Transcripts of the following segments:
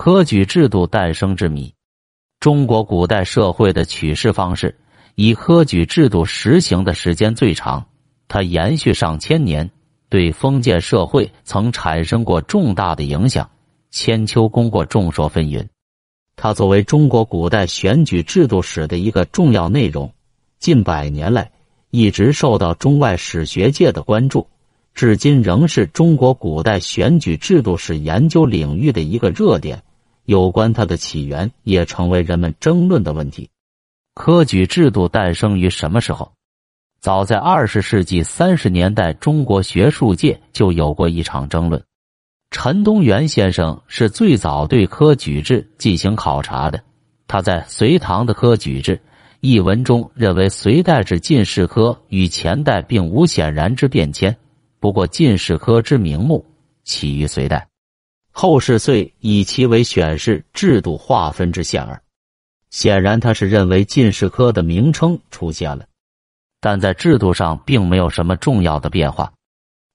科举制度诞生之谜。中国古代社会的取士方式，以科举制度实行的时间最长，它延续上千年，对封建社会曾产生过重大的影响。千秋功过众说纷纭。它作为中国古代选举制度史的一个重要内容，近百年来一直受到中外史学界的关注，至今仍是中国古代选举制度史研究领域的一个热点。有关它的起源也成为人们争论的问题。科举制度诞生于什么时候？早在二十世纪三十年代，中国学术界就有过一场争论。陈东元先生是最早对科举制进行考察的。他在《隋唐的科举制》一文中认为，隋代之进士科与前代并无显然之变迁。不过，进士科之名目起于隋代，后世遂以其为选士制度划分之线耳。显然，他是认为进士科的名称出现了，但在制度上并没有什么重要的变化。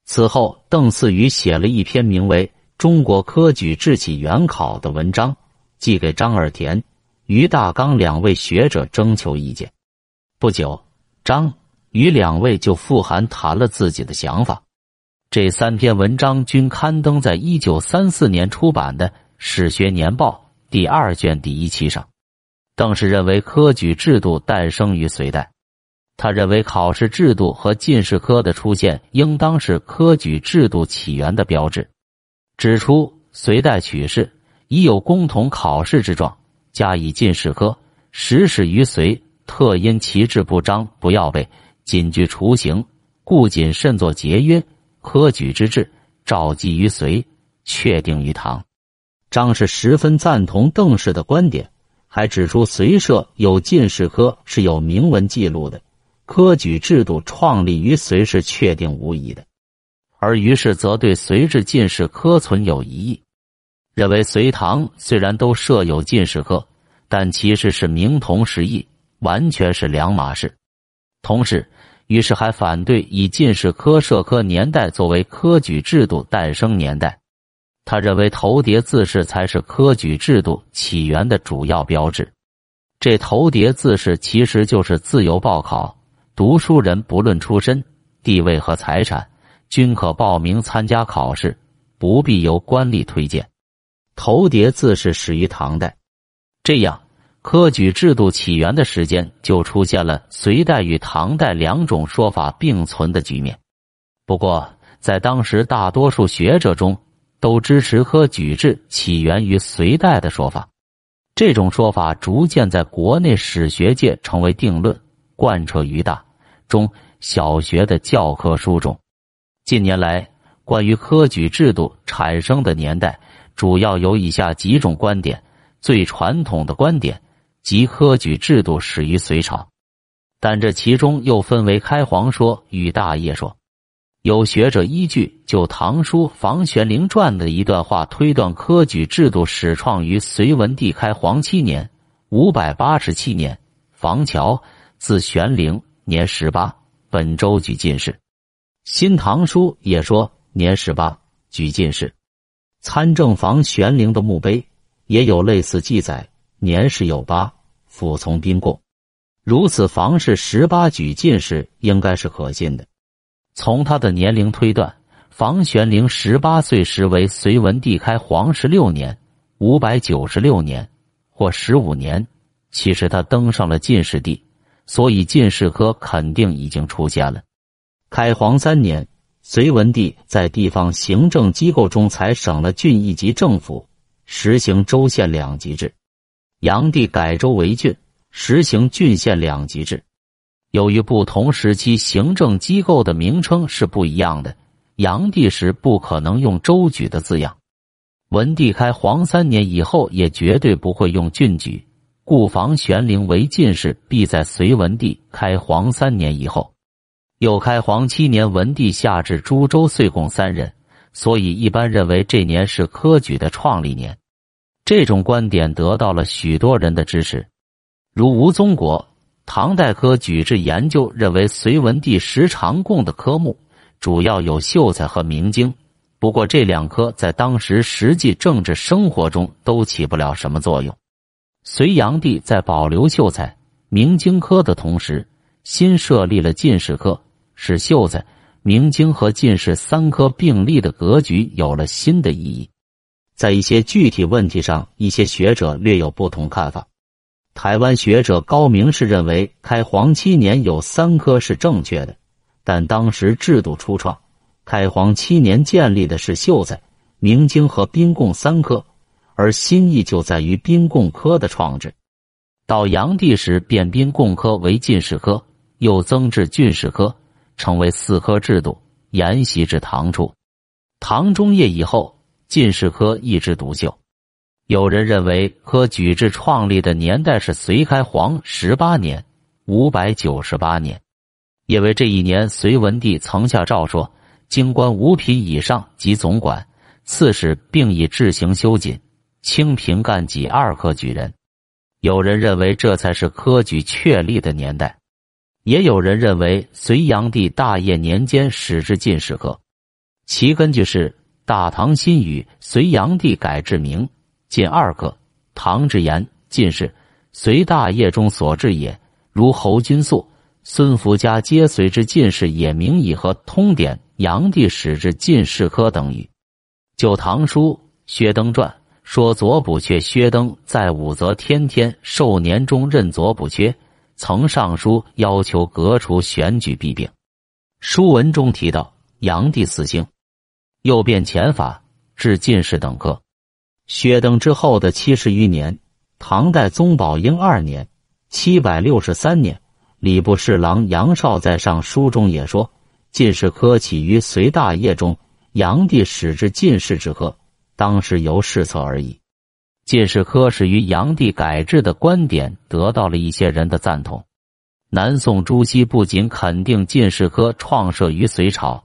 此后，邓嗣宇写了一篇名为《中国科举制起源考》的文章，寄给张尔田、于大刚两位学者征求意见。不久，张、于两位就复函谈了自己的想法。这三篇文章均刊登在一九三四年出版的《史学年报》第二卷第一期上。邓氏认为，科举制度诞生于隋代。他认为考试制度和进士科的出现，应当是科举制度起源的标志。指出隋代取士已有公同考试之状，加以进士科，实始于隋。特因其制不彰，不要背，谨具雏形，故谨慎作节约。科举之制，召集于隋，确定于唐。张氏十分赞同邓氏的观点，还指出隋社有进士科是有明文记录的。科举制度创立于隋是确定无疑的，而于是则对隋制进士科存有疑义，认为隋唐虽然都设有进士科，但其实是名同实异，完全是两码事。同时，于是还反对以进士科设科年代作为科举制度诞生年代。他认为头叠字式才是科举制度起源的主要标志。这头叠字式其实就是自由报考。读书人不论出身、地位和财产，均可报名参加考试，不必由官吏推荐。头叠字是始于唐代，这样科举制度起源的时间就出现了隋代与唐代两种说法并存的局面。不过，在当时大多数学者中，都支持科举制起源于隋代的说法。这种说法逐渐在国内史学界成为定论。贯彻于大、中、小学的教科书中。近年来，关于科举制度产生的年代，主要有以下几种观点：最传统的观点，即科举制度始于隋朝，但这其中又分为开皇说与大业说。有学者依据《旧唐书·房玄龄传》的一段话推断，科举制度始创于隋文帝开皇七年（五百八十七年），房乔。字玄龄，年十八，本州举进士。《新唐书》也说年十八举进士。参政房玄龄的墓碑也有类似记载，年事有八，服从宾贡。如此，房氏十八举进士应该是可信的。从他的年龄推断，房玄龄十八岁时为隋文帝开皇十六年（五百九十六年）或十五年。其实他登上了进士第。所以进士科肯定已经出现了。开皇三年，隋文帝在地方行政机构中才省了郡一级政府，实行州县两级制。炀帝改州为郡，实行郡县两级制。由于不同时期行政机构的名称是不一样的，炀帝时不可能用州举的字样。文帝开皇三年以后，也绝对不会用郡举。故房玄龄为进士，必在隋文帝开皇三年以后。又开皇七年，文帝下至诸州岁贡三人，所以一般认为这年是科举的创立年。这种观点得到了许多人的支持，如吴宗国《唐代科举制研究》认为，隋文帝时常贡的科目主要有秀才和明经，不过这两科在当时实际政治生活中都起不了什么作用。隋炀帝在保留秀才、明经科的同时，新设立了进士科，使秀才、明经和进士三科并立的格局有了新的意义。在一些具体问题上，一些学者略有不同看法。台湾学者高明是认为，开皇七年有三科是正确的，但当时制度初创，开皇七年建立的是秀才、明经和兵贡三科，而新意就在于兵贡科的创制。到炀帝时，变兵贡科为进士科，又增至进士科，成为四科制度，沿袭至唐初。唐中叶以后，进士科一枝独秀。有人认为科举制创立的年代是隋开皇十八年（五百九十八年），因为这一年隋文帝曾下诏说，京官五品以上及总管、刺史，并以制刑修谨，清平干己二科举人。有人认为这才是科举确立的年代，也有人认为隋炀帝大业年间始制进士科，其根据是《大唐新语》，隋炀帝改制名。进二科，唐之言进士，隋大业中所制也。如侯君素、孙福家皆随之进士也。名以和通典，炀帝始制进士科等语。旧唐书薛登传说，左补阙薛登在武则天天寿年中任左补阙，曾上书要求革除选举弊病。书文中提到，炀帝死星，又变前法，至进士等科。薛登之后的七十余年，唐代宗宝应二年（七百六十三年），礼部侍郎杨绍在上书中也说：“进士科起于隋大业中，炀帝始至进士之科，当时由试策而已。”进士科始于炀帝改制的观点得到了一些人的赞同。南宋朱熹不仅肯定进士科创设于隋朝，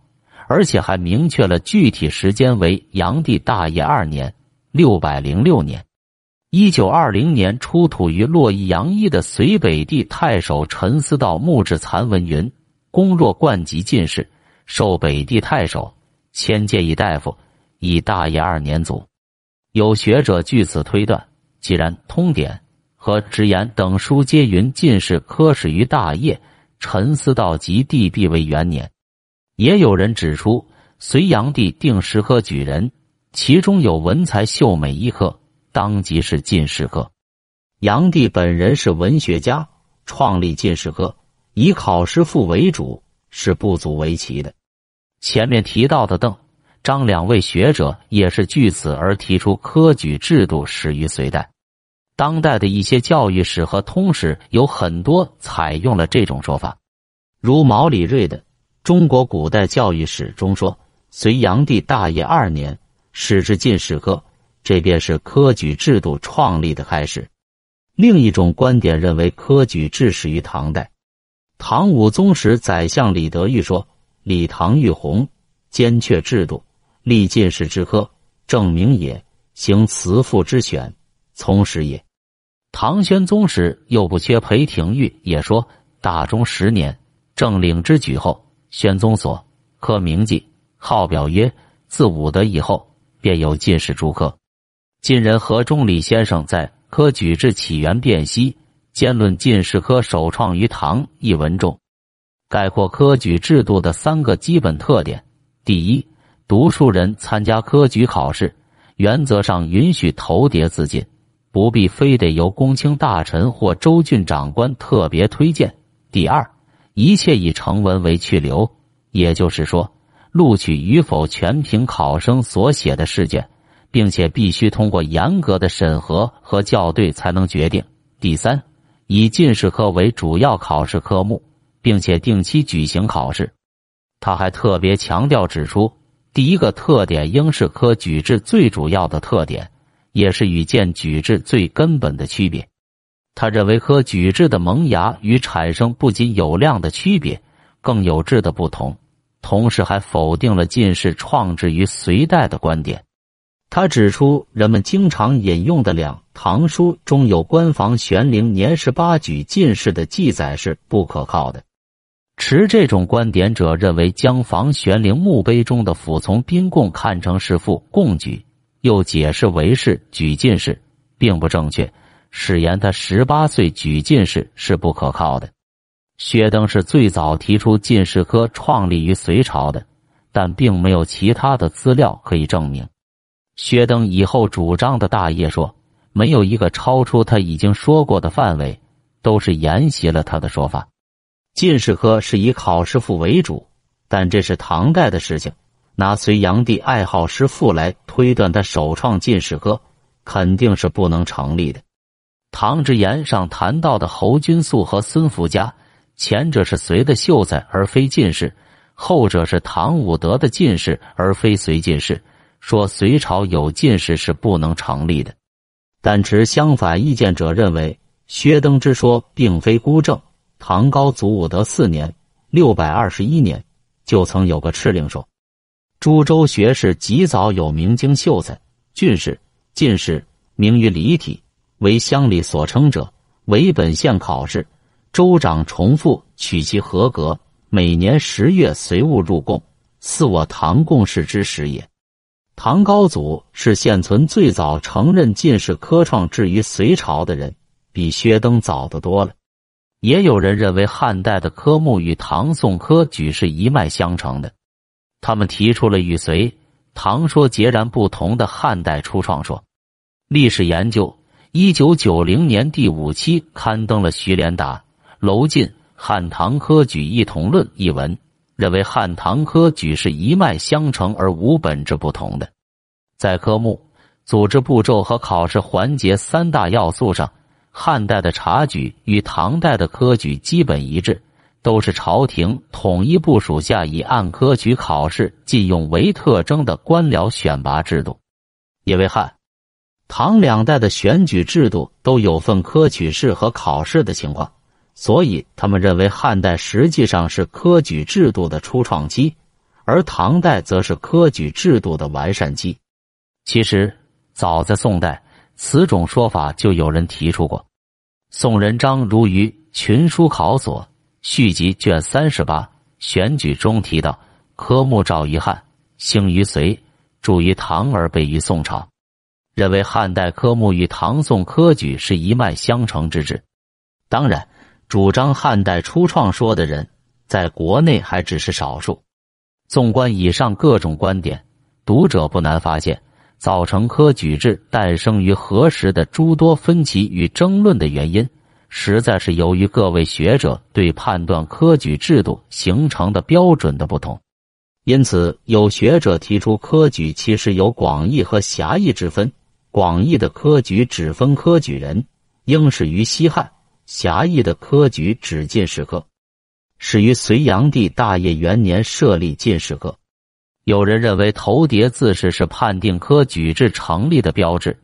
而且还明确了具体时间为炀帝大业二年。六百零六年，一九二零年出土于洛邑杨邑的隋北帝太守陈思道墓志残文云：“公若冠级进士，受北帝太守，迁建议大夫，以大业二年卒。”有学者据此推断，既然《通典》和《直言》等书皆云进士科始于大业，陈思道及帝必为元年。也有人指出，隋炀帝定十科举人。其中有文才秀美一科，当即是进士科。炀帝本人是文学家，创立进士科，以考试赋为主，是不足为奇的。前面提到的邓、张两位学者也是据此而提出科举制度始于隋代。当代的一些教育史和通史有很多采用了这种说法，如毛里瑞的《中国古代教育史》中说：“隋炀帝大业二年。”始至进士科，这便是科举制度创立的开始。另一种观点认为，科举制始于唐代。唐武宗时，宰相李德裕说：“李唐玉红兼阙制度，立进士之科，正名也；行慈父之选，从始也。”唐玄宗时，又不缺裴廷玉也说：“大中十年，政令之举后，玄宗所科名记，号表曰自武德以后。”便有进士诸科。晋人何中礼先生在《科举制起源辨析》兼论进士科首创于唐一文中，概括科举制度的三个基本特点：第一，读书人参加科举考试，原则上允许投牒自进，不必非得由公卿大臣或州郡长官特别推荐；第二，一切以成文为去留，也就是说。录取与否全凭考生所写的试卷，并且必须通过严格的审核和校对才能决定。第三，以进士科为主要考试科目，并且定期举行考试。他还特别强调指出，第一个特点应是科举制最主要的特点，也是与荐举制最根本的区别。他认为科举制的萌芽与产生不仅有量的区别，更有质的不同。同时还否定了进士创制于隋代的观点。他指出，人们经常引用的两唐书中有关房玄龄年十八举进士的记载是不可靠的。持这种观点者认为，将房玄龄墓碑中的辅从宾贡看成是父贡举，又解释为是举进士，并不正确。誓言他十八岁举进士是不可靠的。薛登是最早提出进士科创立于隋朝的，但并没有其他的资料可以证明。薛登以后主张的大业说，没有一个超出他已经说过的范围，都是沿袭了他的说法。进士科是以考试赋为主，但这是唐代的事情。拿隋炀帝爱好诗赋来推断他首创进士科，肯定是不能成立的。唐之言上谈到的侯君素和孙福家，前者是隋的秀才而非进士，后者是唐武德的进士而非隋进士。说隋朝有进士是不能成立的。但持相反意见者认为，薛登之说并非孤证。唐高祖武德四年（六百二十一年），就曾有个敕令说：“株洲学士极早有明经秀才、进士、进士，名于离体，为乡里所称者，为本县考试，州长重复取其合格，每年十月随物入贡，似我唐贡士之时也。”唐高祖是现存最早承认进士科创制于隋朝的人，比薛登早得多了。也有人认为汉代的科目与唐宋科举是一脉相承的，他们提出了与隋唐说截然不同的汉代初创说。历史研究一九九零年第五期刊登了徐连达、娄进《汉唐科举异同论》一文，认为汉唐科举是一脉相承而无本质不同的，在科目、组织步骤和考试环节三大要素上。汉代的察举与唐代的科举基本一致，都是朝廷统一部署下以按科举考试禁用为特征的官僚选拔制度。因为汉、唐两代的选举制度都有份科举试和考试的情况，所以他们认为汉代实际上是科举制度的初创期，而唐代则是科举制度的完善期。其实，早在宋代。此种说法就有人提出过。宋人张如于《群书考所续集》卷三十八选举中提到，科目肇于汉，兴于隋，著于唐而备于宋朝，认为汉代科目与唐宋科举是一脉相承之志。当然，主张汉代初创说的人，在国内还只是少数。纵观以上各种观点，读者不难发现。造成科举制诞生于何时的诸多分歧与争论的原因，实在是由于各位学者对判断科举制度形成的标准的不同。因此，有学者提出，科举其实有广义和狭义之分。广义的科举只分科举人，应始于西汉；狭义的科举只进士科，始于隋炀帝大业元年设立进士科。有人认为头叠字式是判定科举制成立的标志，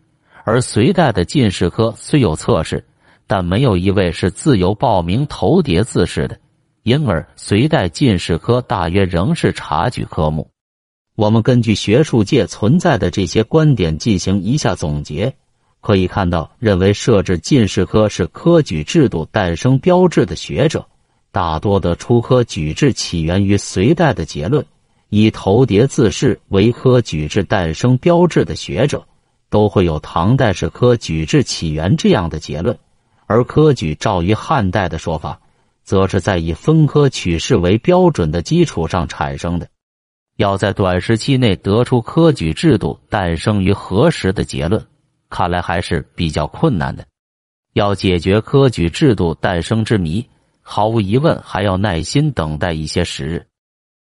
而隋代的进士科虽有测试，但没有一位是自由报名头叠字式的，因而隋代进士科大约仍是察举科目。我们根据学术界存在的这些观点进行一下总结，可以看到，认为设置进士科是科举制度诞生标志的学者，大多的出科举制起源于隋代的结论。以头叠字式为科举制诞生标志的学者，都会有唐代是科举制起源这样的结论；而科举照于汉代的说法，则是在以分科取士为标准的基础上产生的。要在短时期内得出科举制度诞生于何时的结论，看来还是比较困难的。要解决科举制度诞生之谜，毫无疑问还要耐心等待一些时日。